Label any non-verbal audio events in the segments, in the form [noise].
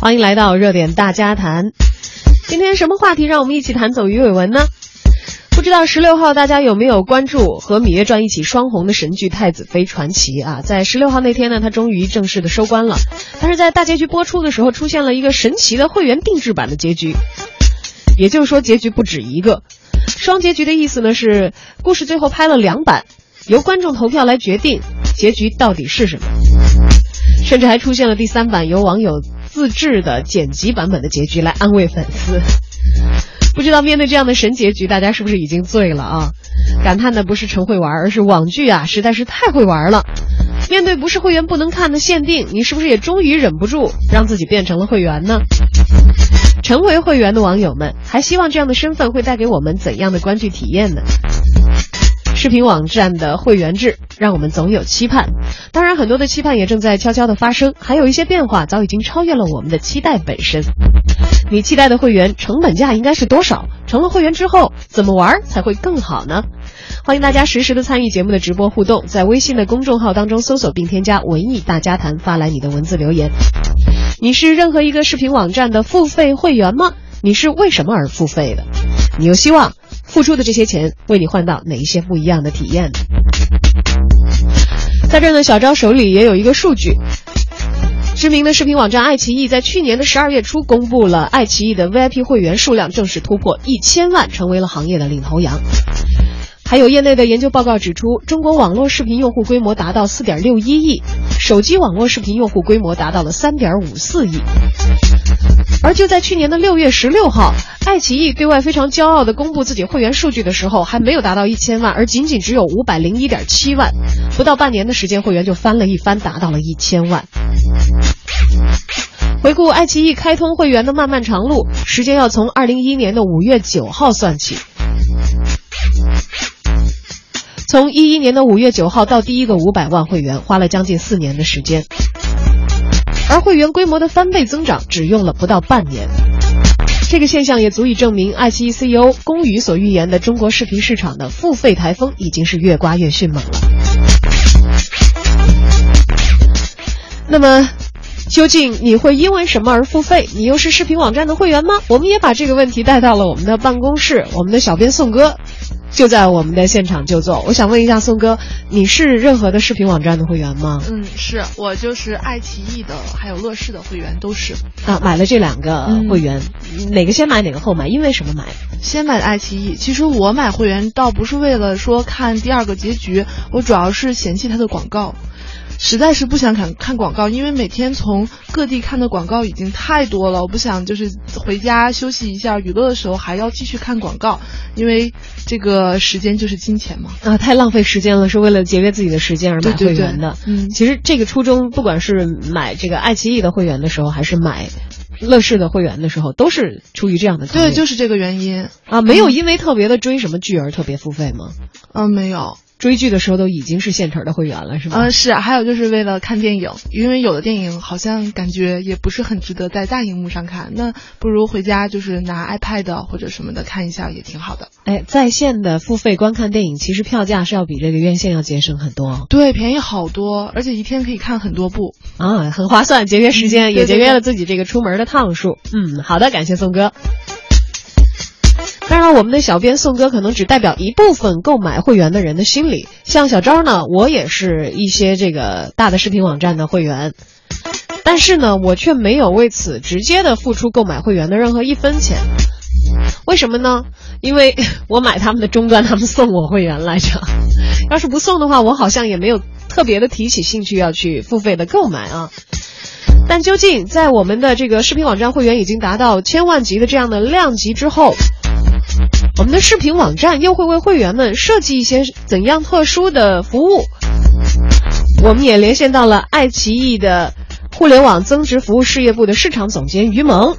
欢迎来到热点大家谈。今天什么话题让我们一起谈走鱼尾纹呢？不知道十六号大家有没有关注和《芈月传》一起双红的神剧《太子妃传奇》啊？在十六号那天呢，它终于正式的收官了。但是在大结局播出的时候，出现了一个神奇的会员定制版的结局，也就是说结局不止一个。双结局的意思呢是，故事最后拍了两版，由观众投票来决定结局到底是什么。甚至还出现了第三版由网友自制的剪辑版本的结局来安慰粉丝。不知道面对这样的神结局，大家是不是已经醉了啊？感叹的不是陈会玩，而是网剧啊，实在是太会玩了。面对不是会员不能看的限定，你是不是也终于忍不住让自己变成了会员呢？成为会员的网友们，还希望这样的身份会带给我们怎样的观剧体验呢？视频网站的会员制让我们总有期盼，当然很多的期盼也正在悄悄的发生，还有一些变化早已经超越了我们的期待本身。你期待的会员成本价应该是多少？成了会员之后怎么玩才会更好呢？欢迎大家实时的参与节目的直播互动，在微信的公众号当中搜索并添加“文艺大家谈”，发来你的文字留言。你是任何一个视频网站的付费会员吗？你是为什么而付费的？你又希望？付出的这些钱为你换到哪一些不一样的体验？在这呢，小张手里也有一个数据。知名的视频网站爱奇艺在去年的十二月初公布了爱奇艺的 VIP 会员数量正式突破一千万，成为了行业的领头羊。还有业内的研究报告指出，中国网络视频用户规模达到四点六一亿，手机网络视频用户规模达到了三点五四亿。而就在去年的六月十六号，爱奇艺对外非常骄傲地公布自己会员数据的时候，还没有达到一千万，而仅仅只有五百零一点七万。不到半年的时间，会员就翻了一番，达到了一千万。回顾爱奇艺开通会员的漫漫长路，时间要从二零一一年的五月九号算起。从一一年的五月九号到第一个五百万会员，花了将近四年的时间。而会员规模的翻倍增长只用了不到半年，这个现象也足以证明爱奇艺 CEO 龚宇所预言的中国视频市场的付费台风已经是越刮越迅猛了。那么，究竟你会因为什么而付费？你又是视频网站的会员吗？我们也把这个问题带到了我们的办公室，我们的小编宋哥。就在我们的现场就坐。我想问一下宋哥，你是任何的视频网站的会员吗？嗯，是我就是爱奇艺的，还有乐视的会员都是。啊，买了这两个会员，哪个先买哪个后买？因为什么买？先买的爱奇艺。其实我买会员倒不是为了说看第二个结局，我主要是嫌弃它的广告。实在是不想看看广告，因为每天从各地看的广告已经太多了，我不想就是回家休息一下娱乐的时候还要继续看广告，因为这个时间就是金钱嘛。啊，太浪费时间了，是为了节约自己的时间而买会员的。嗯，其实这个初衷，不管是买这个爱奇艺的会员的时候，还是买乐视的会员的时候，都是出于这样的。对，就是这个原因啊，没有因为特别的追什么剧而特别付费吗？嗯，没有。追剧的时候都已经是现成的会员了，是吗？嗯，是。还有就是为了看电影，因为有的电影好像感觉也不是很值得在大荧幕上看，那不如回家就是拿 iPad 或者什么的看一下也挺好的。哎，在线的付费观看电影，其实票价是要比这个院线要节省很多。对，便宜好多，而且一天可以看很多部啊，很划算，节约时间，也节约了自己这个出门的趟数。嗯，好的，感谢宋哥。当然，我们的小编宋哥可能只代表一部分购买会员的人的心理。像小昭呢，我也是一些这个大的视频网站的会员，但是呢，我却没有为此直接的付出购买会员的任何一分钱。为什么呢？因为 [laughs] 我买他们的终端，他们送我会员来着。要是不送的话，我好像也没有特别的提起兴趣要去付费的购买啊。但究竟在我们的这个视频网站会员已经达到千万级的这样的量级之后，我们的视频网站又会为会员们设计一些怎样特殊的服务？我们也连线到了爱奇艺的互联网增值服务事业部的市场总监于萌，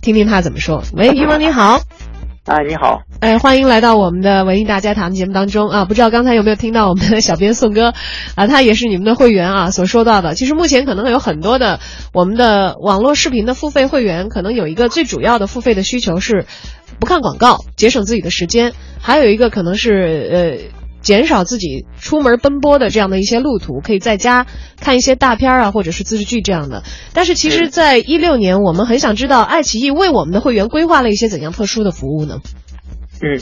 听听他怎么说。喂，于萌你好。哎，你好。哎，欢迎来到我们的文艺大家谈节目当中啊！不知道刚才有没有听到我们的小编宋哥啊，他也是你们的会员啊，所说到的。其实目前可能有很多的我们的网络视频的付费会员，可能有一个最主要的付费的需求是不看广告，节省自己的时间；还有一个可能是呃减少自己出门奔波的这样的一些路途，可以在家看一些大片啊，或者是自制剧这样的。但是其实，在一六年，我们很想知道爱奇艺为我们的会员规划了一些怎样特殊的服务呢？嗯，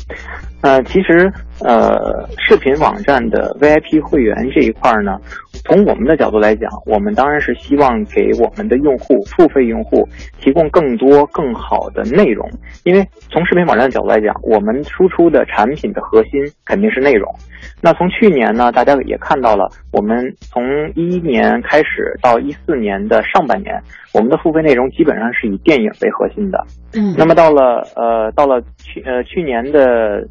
呃，其实呃，视频网站的 VIP 会员这一块呢，从我们的角度来讲，我们当然是希望给我们的用户、付费用户提供更多、更好的内容。因为从视频网站的角度来讲，我们输出的产品的核心肯定是内容。那从去年呢，大家也看到了，我们从一一年开始到一四年的上半年，我们的付费内容基本上是以电影为核心的。嗯，那么到了呃，到了去呃去年的。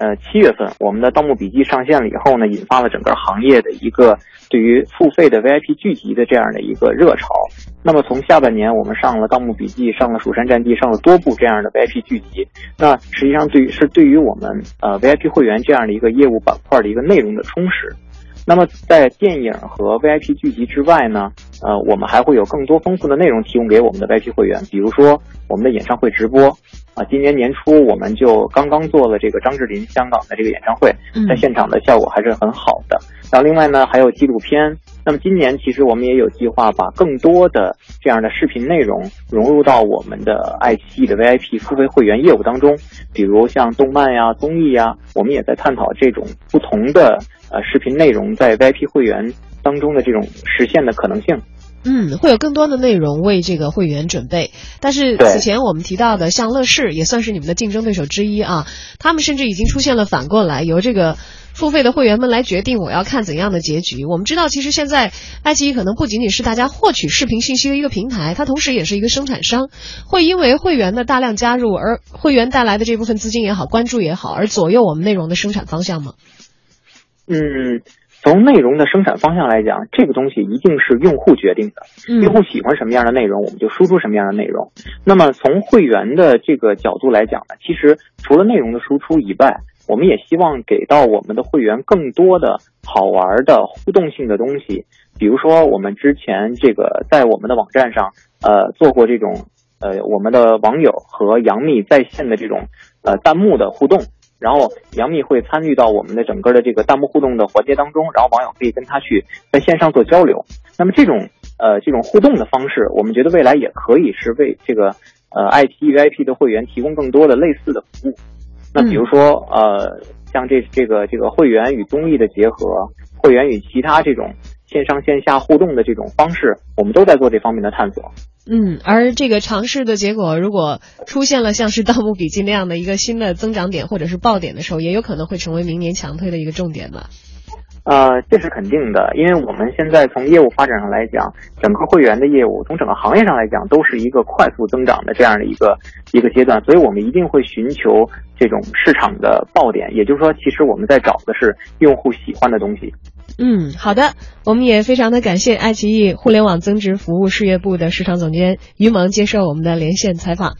呃，七月份我们的《盗墓笔记》上线了以后呢，引发了整个行业的一个对于付费的 VIP 剧集的这样的一个热潮。那么从下半年我们上了《盗墓笔记》，上了《蜀山战记》，上了多部这样的 VIP 剧集。那实际上对于是对于我们呃 VIP 会员这样的一个业务板块的一个内容的充实。那么在电影和 VIP 剧集之外呢，呃，我们还会有更多丰富的内容提供给我们的 VIP 会员，比如说我们的演唱会直播。啊，今年年初我们就刚刚做了这个张智霖香港的这个演唱会，在现场的效果还是很好的。然后另外呢，还有纪录片。那么今年其实我们也有计划把更多的这样的视频内容融入到我们的爱奇艺的 VIP 付费会员业务当中，比如像动漫呀、综艺呀，我们也在探讨这种不同的呃视频内容在 VIP 会员当中的这种实现的可能性。嗯，会有更多的内容为这个会员准备。但是此前我们提到的，像乐视也算是你们的竞争对手之一啊。他们甚至已经出现了反过来，由这个付费的会员们来决定我要看怎样的结局。我们知道，其实现在爱奇艺可能不仅仅是大家获取视频信息的一个平台，它同时也是一个生产商，会因为会员的大量加入而会员带来的这部分资金也好、关注也好，而左右我们内容的生产方向吗？嗯。从内容的生产方向来讲，这个东西一定是用户决定的。用户喜欢什么样的内容，我们就输出什么样的内容。那么从会员的这个角度来讲呢，其实除了内容的输出以外，我们也希望给到我们的会员更多的好玩的互动性的东西。比如说，我们之前这个在我们的网站上，呃，做过这种呃我们的网友和杨幂在线的这种呃弹幕的互动。然后杨幂会参与到我们的整个的这个弹幕互动的环节当中，然后网友可以跟她去在线上做交流。那么这种呃这种互动的方式，我们觉得未来也可以是为这个呃爱奇艺 VIP 的会员提供更多的类似的服务。那比如说呃像这这个这个会员与综艺的结合，会员与其他这种线上线下互动的这种方式，我们都在做这方面的探索。嗯，而这个尝试的结果，如果出现了像是《盗墓笔记》那样的一个新的增长点或者是爆点的时候，也有可能会成为明年强推的一个重点吧。呃，这是肯定的，因为我们现在从业务发展上来讲，整个会员的业务从整个行业上来讲都是一个快速增长的这样的一个一个阶段，所以我们一定会寻求这种市场的爆点，也就是说，其实我们在找的是用户喜欢的东西。嗯，好的，我们也非常的感谢爱奇艺互联网增值服务事业部的市场总监于萌接受我们的连线采访，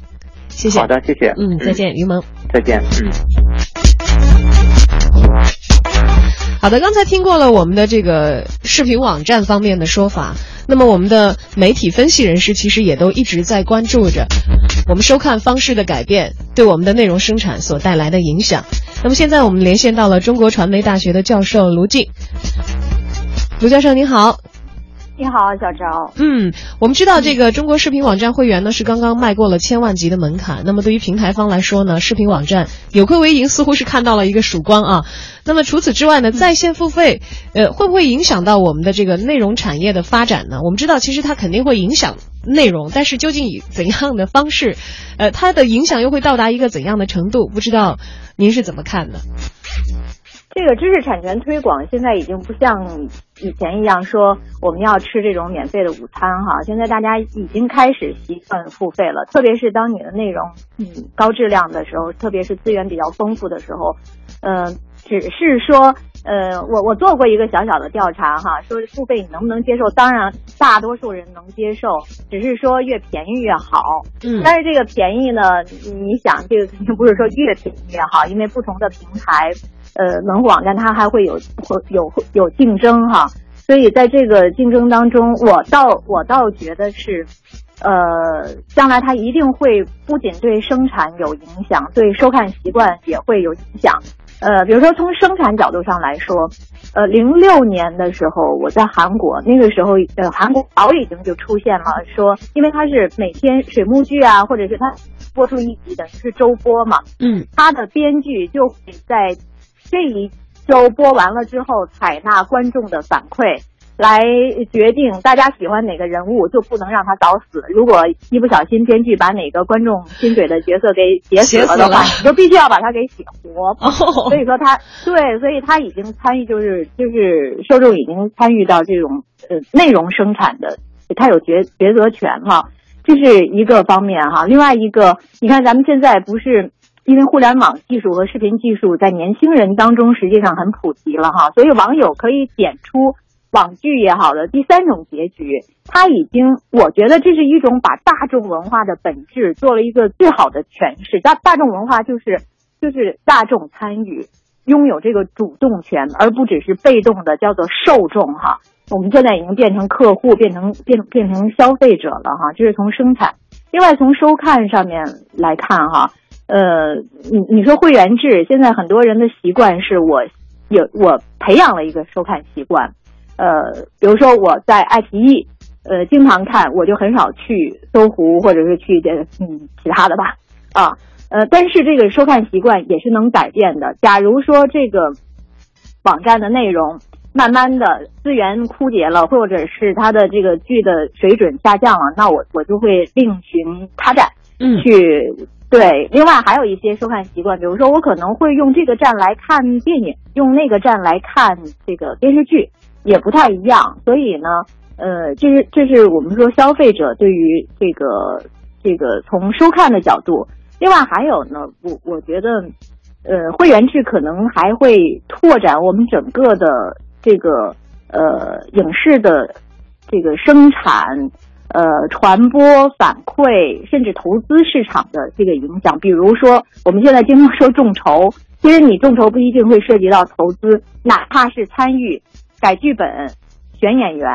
谢谢。好的，谢谢。嗯，再见，于萌。再见。嗯。好的，刚才听过了我们的这个视频网站方面的说法，那么我们的媒体分析人士其实也都一直在关注着我们收看方式的改变对我们的内容生产所带来的影响。那么现在我们连线到了中国传媒大学的教授卢静，卢教授您好。你好，小赵。嗯，我们知道这个中国视频网站会员呢是刚刚迈过了千万级的门槛。那么对于平台方来说呢，视频网站有亏为盈，似乎是看到了一个曙光啊。那么除此之外呢，在线付费，呃，会不会影响到我们的这个内容产业的发展呢？我们知道，其实它肯定会影响内容，但是究竟以怎样的方式，呃，它的影响又会到达一个怎样的程度？不知道您是怎么看的？这个知识产权推广现在已经不像以前一样说我们要吃这种免费的午餐哈，现在大家已经开始习惯付费了，特别是当你的内容嗯高质量的时候，特别是资源比较丰富的时候，嗯，只是说呃我我做过一个小小的调查哈，说付费你能不能接受？当然大多数人能接受，只是说越便宜越好。嗯，但是这个便宜呢，你想这个肯定不是说越便宜越好，因为不同的平台。呃，门户网站它还会有会有有竞争哈，所以在这个竞争当中，我倒我倒觉得是，呃，将来它一定会不仅对生产有影响，对收看习惯也会有影响。呃，比如说从生产角度上来说，呃，零六年的时候我在韩国，那个时候呃，韩国早已经就出现了，说因为它是每天水幕剧啊，或者是它播出一集的是周播嘛，嗯，它的编剧就会在这一周播完了之后，采纳观众的反馈。来决定大家喜欢哪个人物，就不能让他早死。如果一不小心编剧把哪个观众心水的角色给写死了的话，你就必须要把他给写活。所以说他对，所以他已经参与，就是就是受众已经参与到这种呃内容生产的，他有抉抉择权了。这是一个方面哈。另外一个，你看咱们现在不是因为互联网技术和视频技术在年轻人当中实际上很普及了哈，所以网友可以点出。网剧也好的第三种结局，它已经，我觉得这是一种把大众文化的本质做了一个最好的诠释。大大众文化就是，就是大众参与，拥有这个主动权，而不只是被动的叫做受众哈。我们现在已经变成客户，变成变变成消费者了哈。这是从生产，另外从收看上面来看哈，呃，你你说会员制，现在很多人的习惯是我有我培养了一个收看习惯。呃，比如说我在爱奇艺，呃，经常看，我就很少去搜狐或者是去这嗯其他的吧，啊，呃，但是这个收看习惯也是能改变的。假如说这个网站的内容慢慢的资源枯竭了，或者是它的这个剧的水准下降了，那我我就会另寻他站，嗯，去对。另外还有一些收看习惯，比如说我可能会用这个站来看电影，用那个站来看这个电视剧。也不太一样，所以呢，呃，这是这是我们说消费者对于这个这个从收看的角度。另外还有呢，我我觉得，呃，会员制可能还会拓展我们整个的这个呃影视的这个生产、呃传播、反馈，甚至投资市场的这个影响。比如说，我们现在经常说众筹，其实你众筹不一定会涉及到投资，哪怕是参与。改剧本、选演员、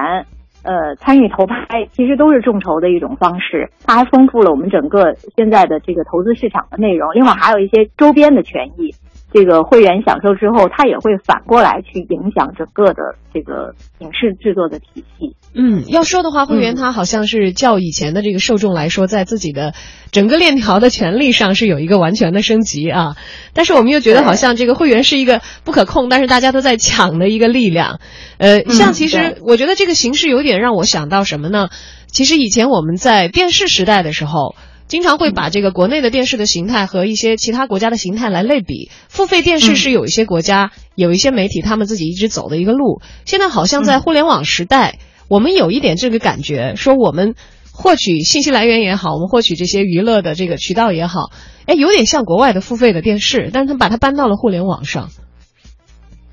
呃，参与投拍，其实都是众筹的一种方式。它还丰富了我们整个现在的这个投资市场的内容。另外，还有一些周边的权益。这个会员享受之后，它也会反过来去影响整个的这个影视制作的体系。嗯，要说的话，会员他好像是较以前的这个受众来说，在自己的整个链条的权利上是有一个完全的升级啊。但是我们又觉得好像这个会员是一个不可控，但是大家都在抢的一个力量。呃，像其实我觉得这个形式有点让我想到什么呢？其实以前我们在电视时代的时候。经常会把这个国内的电视的形态和一些其他国家的形态来类比。付费电视是有一些国家、有一些媒体他们自己一直走的一个路。现在好像在互联网时代，我们有一点这个感觉，说我们获取信息来源也好，我们获取这些娱乐的这个渠道也好，哎，有点像国外的付费的电视，但是他把它搬到了互联网上。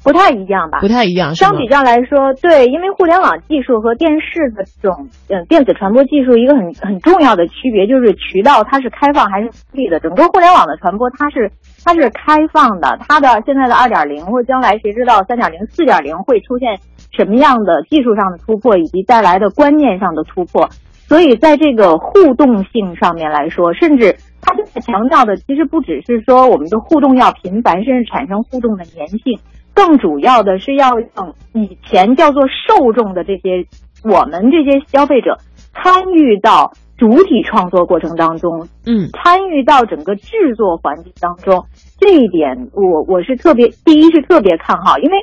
不太一样吧？不太一样。相比较来说，对，因为互联网技术和电视的这种嗯电子传播技术一个很很重要的区别就是渠道它是开放还是封闭的。整个互联网的传播它是它是开放的，它的现在的二点零或将来谁知道三点零、四点零会出现什么样的技术上的突破以及带来的观念上的突破。所以在这个互动性上面来说，甚至它现在强调的其实不只是说我们的互动要频繁，甚至产生互动的粘性。更主要的是要让以前叫做受众的这些我们这些消费者参与到主体创作过程当中，嗯，参与到整个制作环节当中，这一点我我是特别第一是特别看好，因为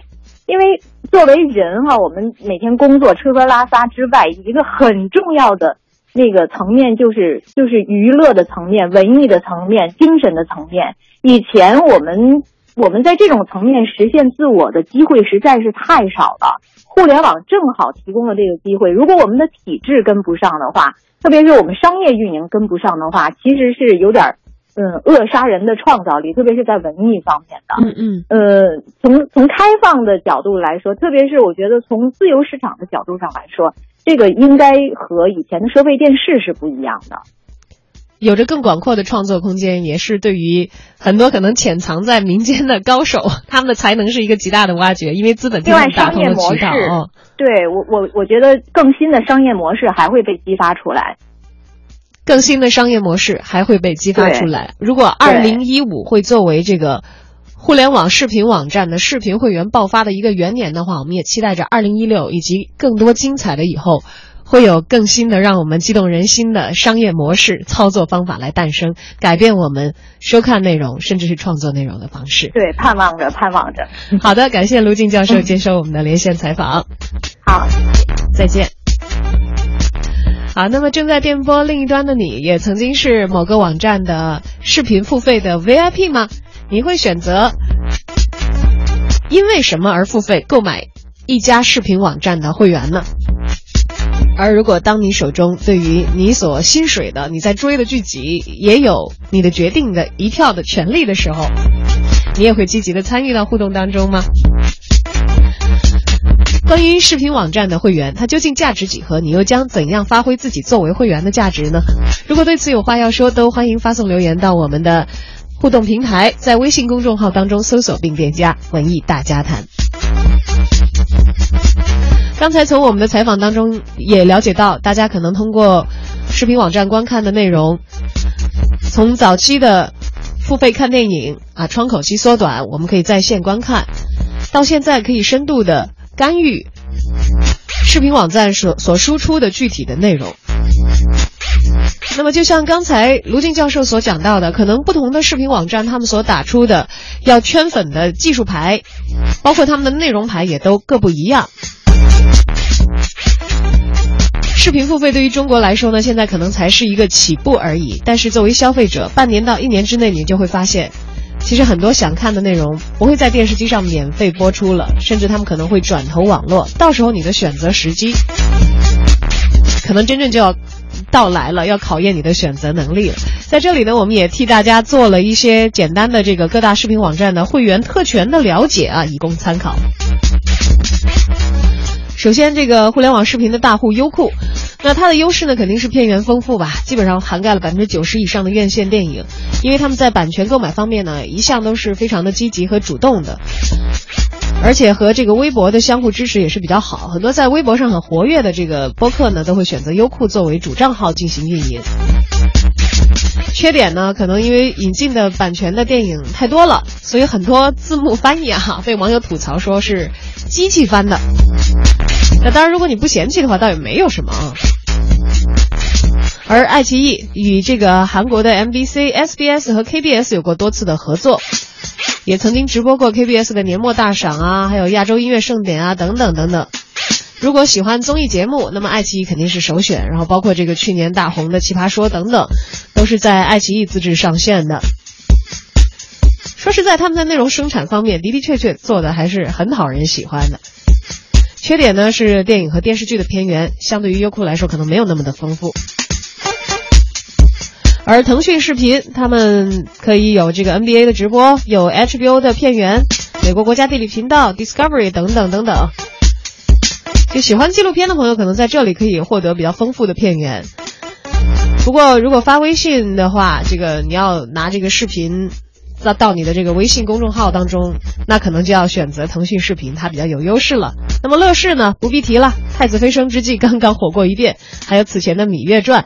因为作为人哈，我们每天工作吃喝拉撒之外，一个很重要的那个层面就是就是娱乐的层面、文艺的层面、精神的层面。以前我们。我们在这种层面实现自我的机会实在是太少了，互联网正好提供了这个机会。如果我们的体制跟不上的话，特别是我们商业运营跟不上的话，其实是有点，嗯，扼杀人的创造力，特别是在文艺方面的。嗯嗯。呃，从从开放的角度来说，特别是我觉得从自由市场的角度上来说，这个应该和以前的收费电视是不一样的。有着更广阔的创作空间，也是对于很多可能潜藏在民间的高手，他们的才能是一个极大的挖掘。因为资本天然打通了渠道。对我，我我觉得更新的商业模式还会被激发出来。更新的商业模式还会被激发出来。如果二零一五会作为这个。互联网视频网站的视频会员爆发的一个元年的话，我们也期待着二零一六以及更多精彩的以后，会有更新的让我们激动人心的商业模式、操作方法来诞生，改变我们收看内容甚至是创作内容的方式。对，盼望着，盼望着。好的，感谢卢静教授接受我们的连线采访。好，再见。好，那么正在电波另一端的你，也曾经是某个网站的视频付费的 VIP 吗？你会选择因为什么而付费购买一家视频网站的会员呢？而如果当你手中对于你所薪水的、你在追的剧集也有你的决定的一票的权利的时候，你也会积极的参与到互动当中吗？关于视频网站的会员，它究竟价值几何？你又将怎样发挥自己作为会员的价值呢？如果对此有话要说，都欢迎发送留言到我们的互动平台，在微信公众号当中搜索并添加“文艺大家谈”。刚才从我们的采访当中也了解到，大家可能通过视频网站观看的内容，从早期的付费看电影啊，窗口期缩短，我们可以在线观看，到现在可以深度的。干预视频网站所所输出的具体的内容。那么，就像刚才卢静教授所讲到的，可能不同的视频网站他们所打出的要圈粉的技术牌，包括他们的内容牌也都各不一样。视频付费对于中国来说呢，现在可能才是一个起步而已。但是作为消费者，半年到一年之内，你就会发现。其实很多想看的内容不会在电视机上免费播出了，甚至他们可能会转投网络。到时候你的选择时机，可能真正就要到来了，要考验你的选择能力了。在这里呢，我们也替大家做了一些简单的这个各大视频网站的会员特权的了解啊，以供参考。首先，这个互联网视频的大户优酷，那它的优势呢，肯定是片源丰富吧，基本上涵盖了百分之九十以上的院线电影。因为他们在版权购买方面呢，一向都是非常的积极和主动的，而且和这个微博的相互支持也是比较好。很多在微博上很活跃的这个播客呢，都会选择优酷作为主账号进行运营。缺点呢，可能因为引进的版权的电影太多了，所以很多字幕翻译啊，被网友吐槽说是机器翻的。那当然，如果你不嫌弃的话，倒也没有什么啊。而爱奇艺与这个韩国的 MBC、SBS 和 KBS 有过多次的合作，也曾经直播过 KBS 的年末大赏啊，还有亚洲音乐盛典啊，等等等等。如果喜欢综艺节目，那么爱奇艺肯定是首选。然后包括这个去年大红的《奇葩说》等等，都是在爱奇艺自制上线的。说实在，他们在内容生产方面的的确确做的还是很讨人喜欢的。缺点呢是电影和电视剧的片源相对于优酷来说可能没有那么的丰富，而腾讯视频他们可以有这个 NBA 的直播，有 HBO 的片源，美国国家地理频道、Discovery 等等等等。就喜欢纪录片的朋友可能在这里可以获得比较丰富的片源。不过如果发微信的话，这个你要拿这个视频。到到你的这个微信公众号当中，那可能就要选择腾讯视频，它比较有优势了。那么乐视呢，不必提了，《太子飞升》之际刚刚火过一遍，还有此前的《芈月传》